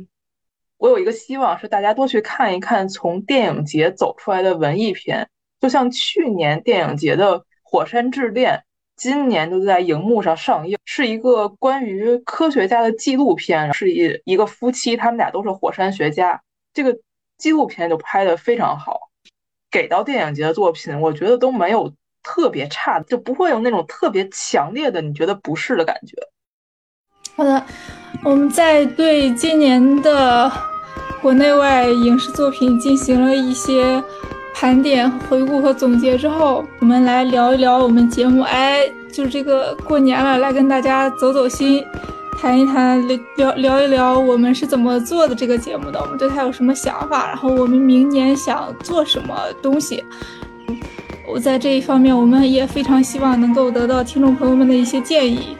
我有一个希望是大家多去看一看从电影节走出来的文艺片，就像去年电影节的《火山之恋》。今年就在荧幕上上映，是一个关于科学家的纪录片，是一一个夫妻，他们俩都是火山学家。这个纪录片就拍的非常好，给到电影节的作品，我觉得都没有特别差，就不会有那种特别强烈的你觉得不适的感觉。好的，我们在对今年的国内外影视作品进行了一些。盘点、回顾和总结之后，我们来聊一聊我们节目。哎，就是这个过年了，来跟大家走走心，谈一谈聊聊一聊我们是怎么做的这个节目的，我们对它有什么想法，然后我们明年想做什么东西。我在这一方面，我们也非常希望能够得到听众朋友们的一些建议。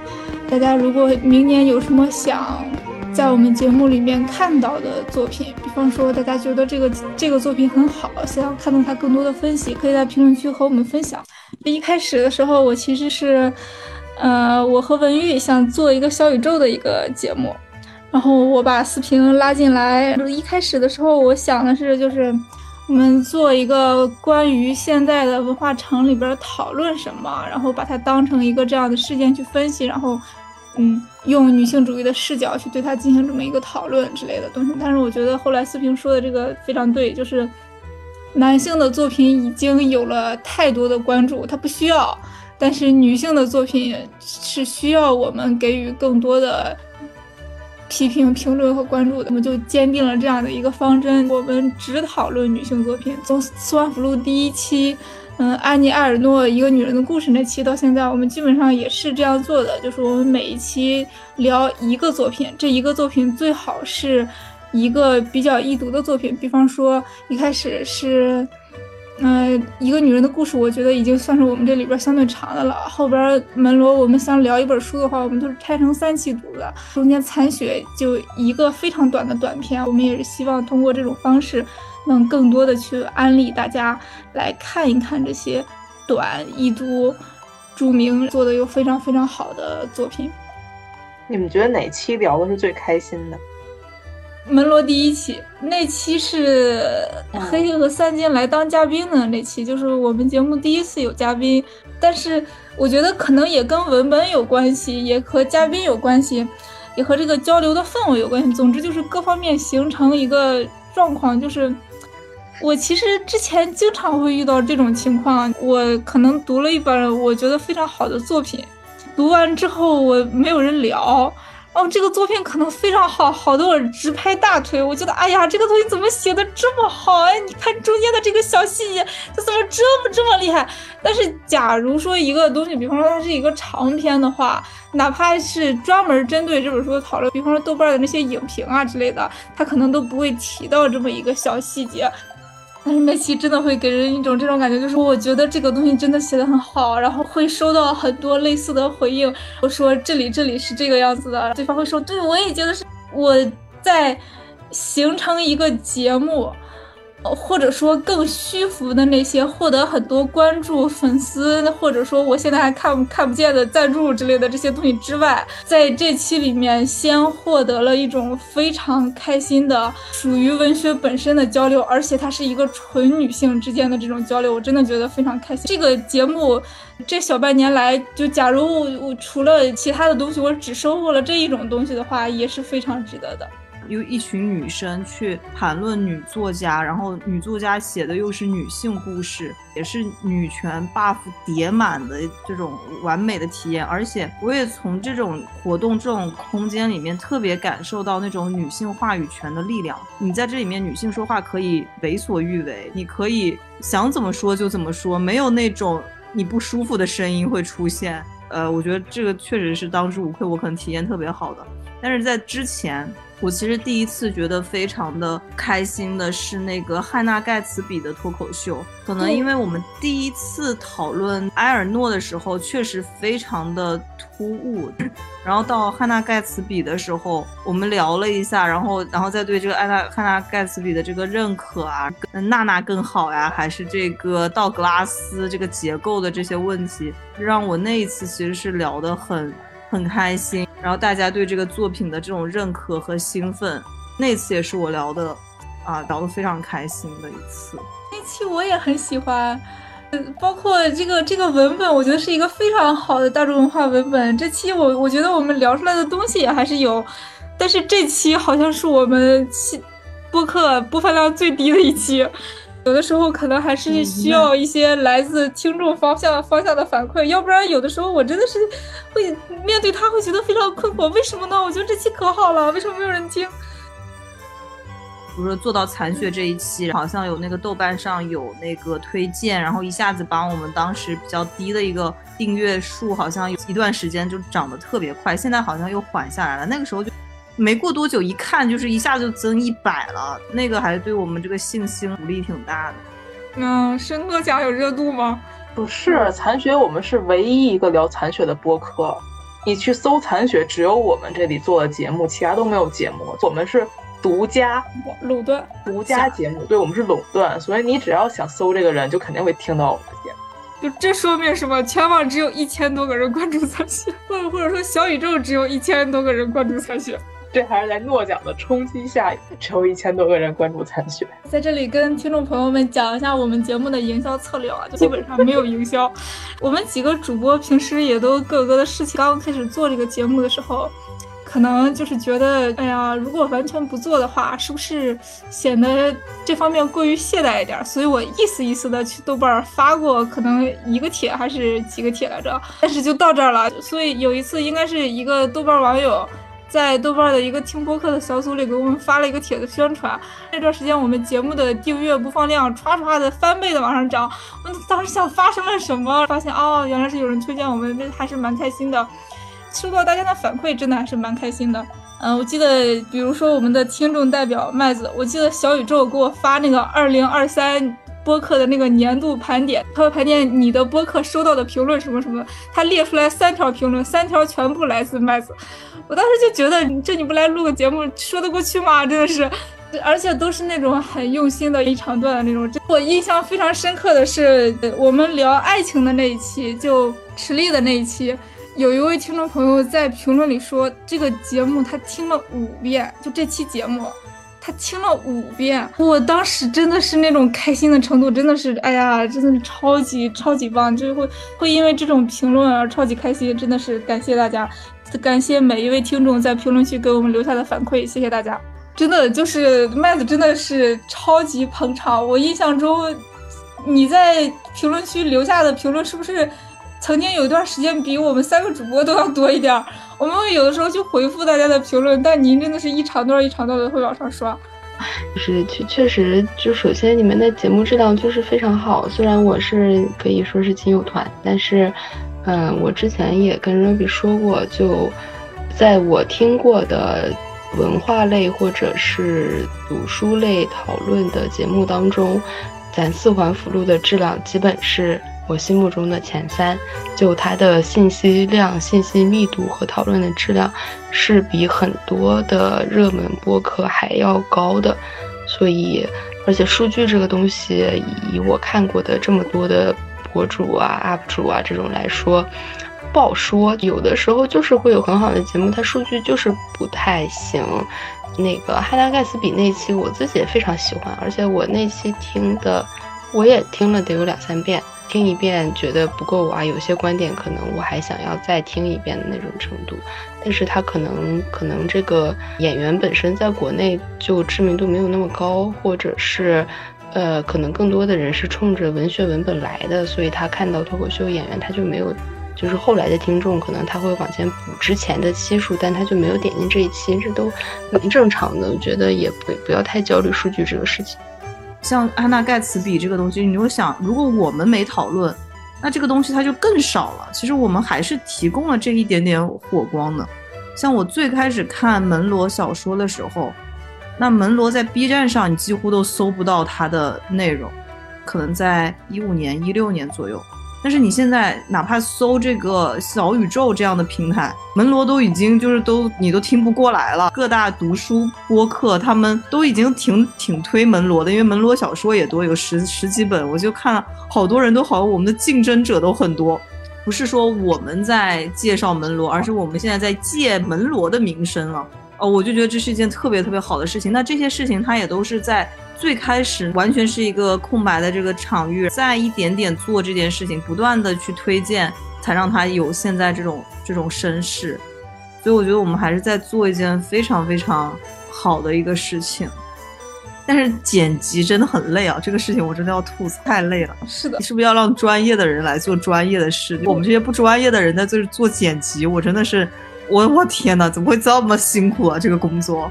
大家如果明年有什么想，在我们节目里面看到的作品，方说大家觉得这个这个作品很好，想要看到它更多的分析，可以在评论区和我们分享。一开始的时候，我其实是，呃，我和文玉想做一个小宇宙的一个节目，然后我把思平拉进来。一开始的时候，我想的是，就是我们做一个关于现在的文化城里边讨论什么，然后把它当成一个这样的事件去分析，然后。嗯，用女性主义的视角去对它进行这么一个讨论之类的东西，但是我觉得后来思平说的这个非常对，就是男性的作品已经有了太多的关注，他不需要，但是女性的作品是需要我们给予更多的批评、评论和关注的，我们就坚定了这样的一个方针，我们只讨论女性作品，从《斯万福路》第一期。嗯，安妮·埃尔诺一个女人的故事那期到现在，我们基本上也是这样做的，就是我们每一期聊一个作品，这一个作品最好是一个比较易读的作品，比方说一开始是。嗯，一个女人的故事，我觉得已经算是我们这里边相对长的了。后边门罗，我们想聊一本书的话，我们都是拆成三期读的。中间残雪就一个非常短的短篇，我们也是希望通过这种方式，能更多的去安利大家来看一看这些短易读、著名做的又非常非常好的作品。你们觉得哪期聊的是最开心的？门罗第一期那期是黑黑和三金来当嘉宾的那期，就是我们节目第一次有嘉宾。但是我觉得可能也跟文本有关系，也和嘉宾有关系，也和这个交流的氛围有关系。总之就是各方面形成一个状况，就是我其实之前经常会遇到这种情况，我可能读了一本我觉得非常好的作品，读完之后我没有人聊。哦，这个作品可能非常好，好多人直拍大腿。我觉得，哎呀，这个东西怎么写的这么好？哎，你看中间的这个小细节，它怎么这么这么厉害？但是，假如说一个东西，比方说它是一个长篇的话，哪怕是专门针对这本书的讨论，比方说豆瓣的那些影评啊之类的，它可能都不会提到这么一个小细节。但是那期真的会给人一种这种感觉，就是我觉得这个东西真的写的很好，然后会收到很多类似的回应。我说这里这里是这个样子的，对方会说，对我也觉得是我在形成一个节目。或者说更虚浮的那些获得很多关注、粉丝，或者说我现在还看看不见的赞助之类的这些东西之外，在这期里面先获得了一种非常开心的属于文学本身的交流，而且它是一个纯女性之间的这种交流，我真的觉得非常开心。这个节目这小半年来，就假如我除了其他的东西，我只收获了这一种东西的话，也是非常值得的。有一群女生去谈论女作家，然后女作家写的又是女性故事，也是女权 buff 叠满的这种完美的体验。而且我也从这种活动、这种空间里面特别感受到那种女性话语权的力量。你在这里面，女性说话可以为所欲为，你可以想怎么说就怎么说，没有那种你不舒服的声音会出现。呃，我觉得这个确实是当之无愧，我可能体验特别好的。但是在之前。我其实第一次觉得非常的开心的是那个汉娜盖茨比的脱口秀，可能因为我们第一次讨论埃尔诺的时候确实非常的突兀，然后到汉娜盖茨比的时候，我们聊了一下，然后然后再对这个安娜汉娜盖茨比的这个认可啊，娜娜更好呀，还是这个道格拉斯这个结构的这些问题，让我那一次其实是聊得很。很开心，然后大家对这个作品的这种认可和兴奋，那次也是我聊的，啊，聊得非常开心的一次。那期我也很喜欢，包括这个这个文本，我觉得是一个非常好的大众文化文本。这期我我觉得我们聊出来的东西也还是有，但是这期好像是我们播客播放量最低的一期。有的时候可能还是需要一些来自听众方向方向的反馈，要不然有的时候我真的是会面对他会觉得非常困惑，为什么呢？我觉得这期可好了，为什么没有人听？比如说做到残血这一期，好像有那个豆瓣上有那个推荐，然后一下子把我们当时比较低的一个订阅数，好像有一段时间就涨得特别快，现在好像又缓下来了。那个时候就。没过多久，一看就是一下就增一百了，那个还对我们这个信心鼓励挺大的。嗯，申哥家有热度吗？不是，残雪我们是唯一一个聊残雪的播客。你去搜残雪，只有我们这里做的节目，其他都没有节目。我们是独家垄断，独家节目，对我们是垄断。所以你只要想搜这个人，就肯定会听到我们的节目。就这说明什么？全网只有一千多个人关注残雪，或 者或者说小宇宙只有一千多个人关注残雪。这还是在诺奖的冲击下，只有一千多个人关注残雪。在这里跟听众朋友们讲一下我们节目的营销策略啊，就基本上没有营销。我们几个主播平时也都各个的事情。刚开始做这个节目的时候，可能就是觉得，哎呀，如果完全不做的话，是不是显得这方面过于懈怠一点？所以我意思意思的去豆瓣发过，可能一个帖还是几个帖来着，但是就到这儿了。所以有一次，应该是一个豆瓣网友。在豆瓣的一个听播客的小组里给我们发了一个帖子宣传。那段时间我们节目的订阅播放量唰唰的翻倍的往上涨。我当时想发生了什么，发现哦，原来是有人推荐我们，这还是蛮开心的。收到大家的反馈，真的还是蛮开心的。嗯，我记得，比如说我们的听众代表麦子，我记得小宇宙给我发那个二零二三播客的那个年度盘点，他会盘点你的播客收到的评论什么什么，他列出来三条评论，三条全部来自麦子。我当时就觉得，这你不来录个节目说得过去吗？真的是，而且都是那种很用心的一长段的那种。我印象非常深刻的是，我们聊爱情的那一期，就池莉的那一期。有一位听众朋友在评论里说，这个节目他听了五遍，就这期节目，他听了五遍。我当时真的是那种开心的程度，真的是，哎呀，真的是超级超级棒，就会会因为这种评论而超级开心，真的是感谢大家，感谢每一位听众在评论区给我们留下的反馈，谢谢大家。真的就是麦子真的是超级捧场，我印象中你在评论区留下的评论是不是？曾经有一段时间比我们三个主播都要多一点儿，我们会有的时候去回复大家的评论，但您真的是一长段一长段的会往上刷。就是确确实，就首先你们的节目质量就是非常好，虽然我是可以说是亲友团，但是，嗯，我之前也跟 Ruby 说过，就在我听过的文化类或者是读书类讨论的节目当中，咱四环辅路的质量基本是。我心目中的前三，就它的信息量、信息密度和讨论的质量，是比很多的热门播客还要高的。所以，而且数据这个东西，以我看过的这么多的博主啊、UP 主啊这种来说，不好说。有的时候就是会有很好的节目，它数据就是不太行。那个《汉娜盖茨比》那期，我自己也非常喜欢，而且我那期听的，我也听了得有两三遍。听一遍觉得不够啊，有些观点可能我还想要再听一遍的那种程度，但是他可能可能这个演员本身在国内就知名度没有那么高，或者是，呃，可能更多的人是冲着文学文本来的，所以他看到脱口秀演员他就没有，就是后来的听众可能他会往前补之前的期数，但他就没有点进这一期，这都蛮正常的，我觉得也不不要太焦虑数据这个事情。像安娜盖茨比这个东西，你就想，如果我们没讨论，那这个东西它就更少了。其实我们还是提供了这一点点火光的。像我最开始看门罗小说的时候，那门罗在 B 站上你几乎都搜不到它的内容，可能在一五年、一六年左右。但是你现在哪怕搜这个小宇宙这样的平台，门罗都已经就是都你都听不过来了。各大读书播客他们都已经挺挺推门罗的，因为门罗小说也多，有十十几本。我就看好多人都好像我们的竞争者都很多，不是说我们在介绍门罗，而是我们现在在借门罗的名声了。哦，我就觉得这是一件特别特别好的事情。那这些事情它也都是在。最开始完全是一个空白的这个场域，再一点点做这件事情，不断的去推荐，才让他有现在这种这种身世。所以我觉得我们还是在做一件非常非常好的一个事情。但是剪辑真的很累啊，这个事情我真的要吐槽，太累了。是的，你是不是要让专业的人来做专业的事？我们这些不专业的人在这做剪辑，我真的是，我我天哪，怎么会这么辛苦啊？这个工作。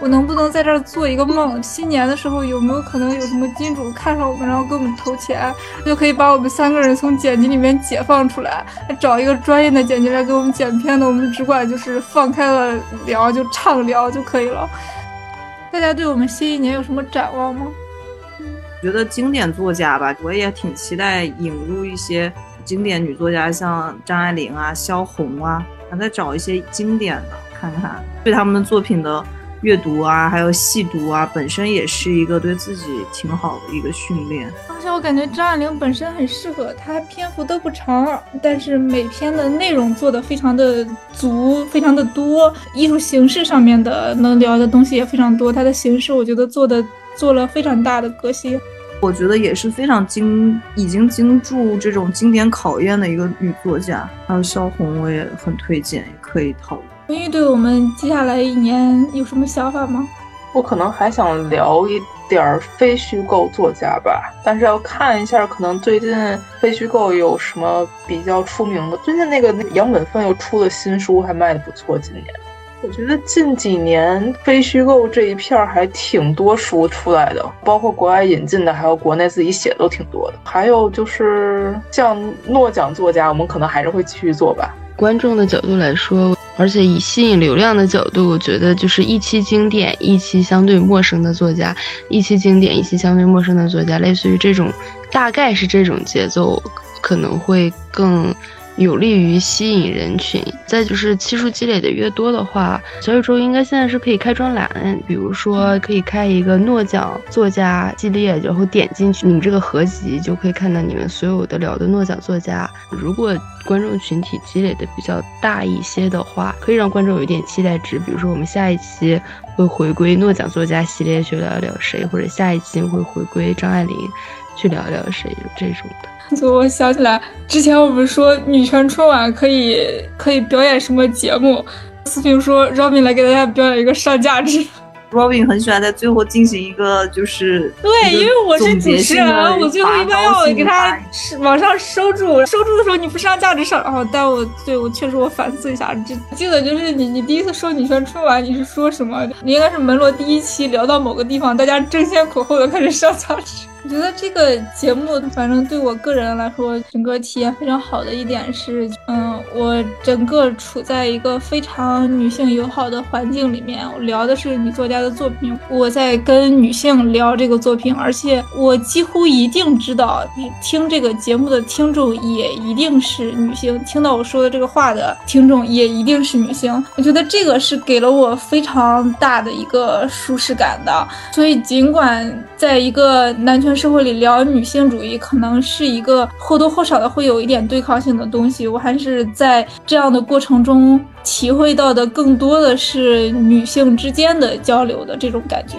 我能不能在这儿做一个梦？新年的时候有没有可能有什么金主看上我们，然后给我们投钱，就可以把我们三个人从剪辑里面解放出来，找一个专业的剪辑来给我们剪片的，我们只管就是放开了聊，就畅聊就可以了。大家对我们新一年有什么展望吗？觉得经典作家吧，我也挺期待引入一些经典女作家，像张爱玲啊、萧红啊，想再找一些经典的看看，对他们的作品的。阅读啊，还有细读啊，本身也是一个对自己挺好的一个训练。而且我感觉张爱玲本身很适合，她篇幅都不长，但是每篇的内容做的非常的足，非常的多。艺术形式上面的能聊的东西也非常多，她的形式我觉得做的做了非常大的革新。我觉得也是非常经已经经住这种经典考验的一个女作家。还有萧红，我也很推荐，也可以讨论。文玉对我们接下来一年有什么想法吗？我可能还想聊一点儿非虚构作家吧，但是要看一下，可能最近非虚构有什么比较出名的。最近那个杨本芬又出了新书，还卖的不错。今年我觉得近几年非虚构这一片还挺多书出来的，包括国外引进的，还有国内自己写的都挺多的。还有就是像诺奖作家，我们可能还是会继续做吧。观众的角度来说，而且以吸引流量的角度，我觉得就是一期经典，一期相对陌生的作家，一期经典，一期相对陌生的作家，类似于这种，大概是这种节奏，可能会更。有利于吸引人群。再就是期数积累的越多的话，小宇宙应该现在是可以开专栏，比如说可以开一个诺奖作家系列，然后点进去你们这个合集就可以看到你们所有的聊的诺奖作家。如果观众群体积累的比较大一些的话，可以让观众有一点期待值。比如说我们下一期会回归诺奖作家系列去聊聊谁，或者下一期会回归张爱玲去聊聊谁这种的。我想起来，之前我们说女权春晚可以可以表演什么节目，思平说 Robin 来给大家表演一个上价值。Robin 很喜欢在最后进行一个就是对，因为我是主持人，我最后一般要给他往上收住，收住的时候你不上价值上，然后但我对我确实我反思一下，这记得就是你你第一次说女权春晚你是说什么？你应该是门罗第一期聊到某个地方，大家争先恐后的开始上价值。我觉得这个节目，反正对我个人来说，整个体验非常好的一点是，嗯，我整个处在一个非常女性友好的环境里面。我聊的是女作家的作品，我在跟女性聊这个作品，而且我几乎一定知道，你听这个节目的听众也一定是女性，听到我说的这个话的听众也一定是女性。我觉得这个是给了我非常大的一个舒适感的。所以，尽管在一个男权社会里聊女性主义，可能是一个或多或少的会有一点对抗性的东西。我还是在这样的过程中体会到的更多的是女性之间的交流的这种感觉。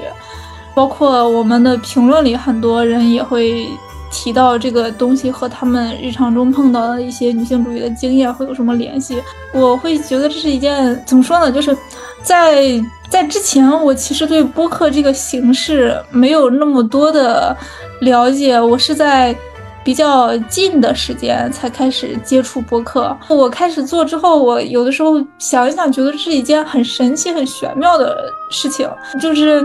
包括我们的评论里，很多人也会提到这个东西和他们日常中碰到的一些女性主义的经验会有什么联系。我会觉得这是一件怎么说呢？就是在。在之前，我其实对播客这个形式没有那么多的了解。我是在比较近的时间才开始接触播客。我开始做之后，我有的时候想一想，觉得是一件很神奇、很玄妙的事情。就是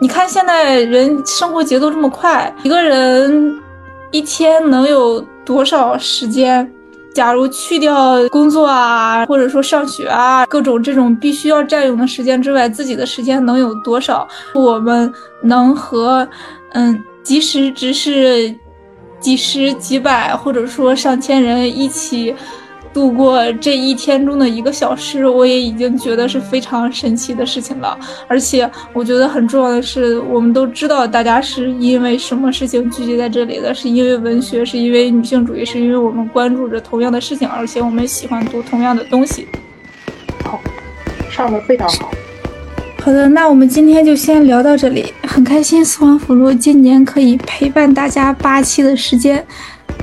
你看，现在人生活节奏这么快，一个人一天能有多少时间？假如去掉工作啊，或者说上学啊，各种这种必须要占用的时间之外，自己的时间能有多少？我们能和，嗯，即使只是几十、几百，或者说上千人一起。度过这一天中的一个小时，我也已经觉得是非常神奇的事情了。而且我觉得很重要的是，我们都知道大家是因为什么事情聚集在这里的，是因为文学，是因为女性主义，是因为我们关注着同样的事情，而且我们喜欢读同样的东西。好，上的非常好。好的，那我们今天就先聊到这里。很开心，四方辅路今年可以陪伴大家八期的时间。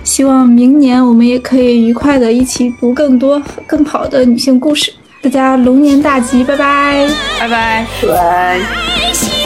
希望明年我们也可以愉快的一起读更多更好的女性故事。大家龙年大吉，拜拜，拜拜，拜。